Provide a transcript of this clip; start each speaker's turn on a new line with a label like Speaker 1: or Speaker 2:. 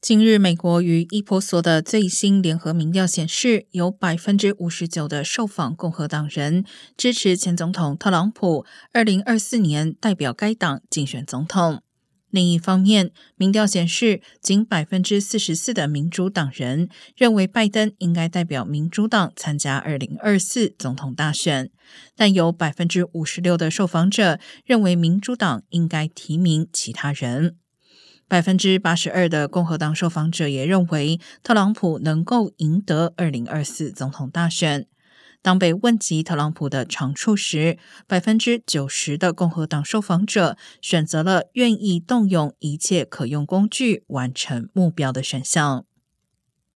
Speaker 1: 近日，美国与伊波索的最新联合民调显示，有百分之五十九的受访共和党人支持前总统特朗普二零二四年代表该党竞选总统。另一方面，民调显示，仅百分之四十四的民主党人认为拜登应该代表民主党参加二零二四总统大选，但有百分之五十六的受访者认为民主党应该提名其他人。百分之八十二的共和党受访者也认为特朗普能够赢得二零二四总统大选。当被问及特朗普的长处时，百分之九十的共和党受访者选择了愿意动用一切可用工具完成目标的选项。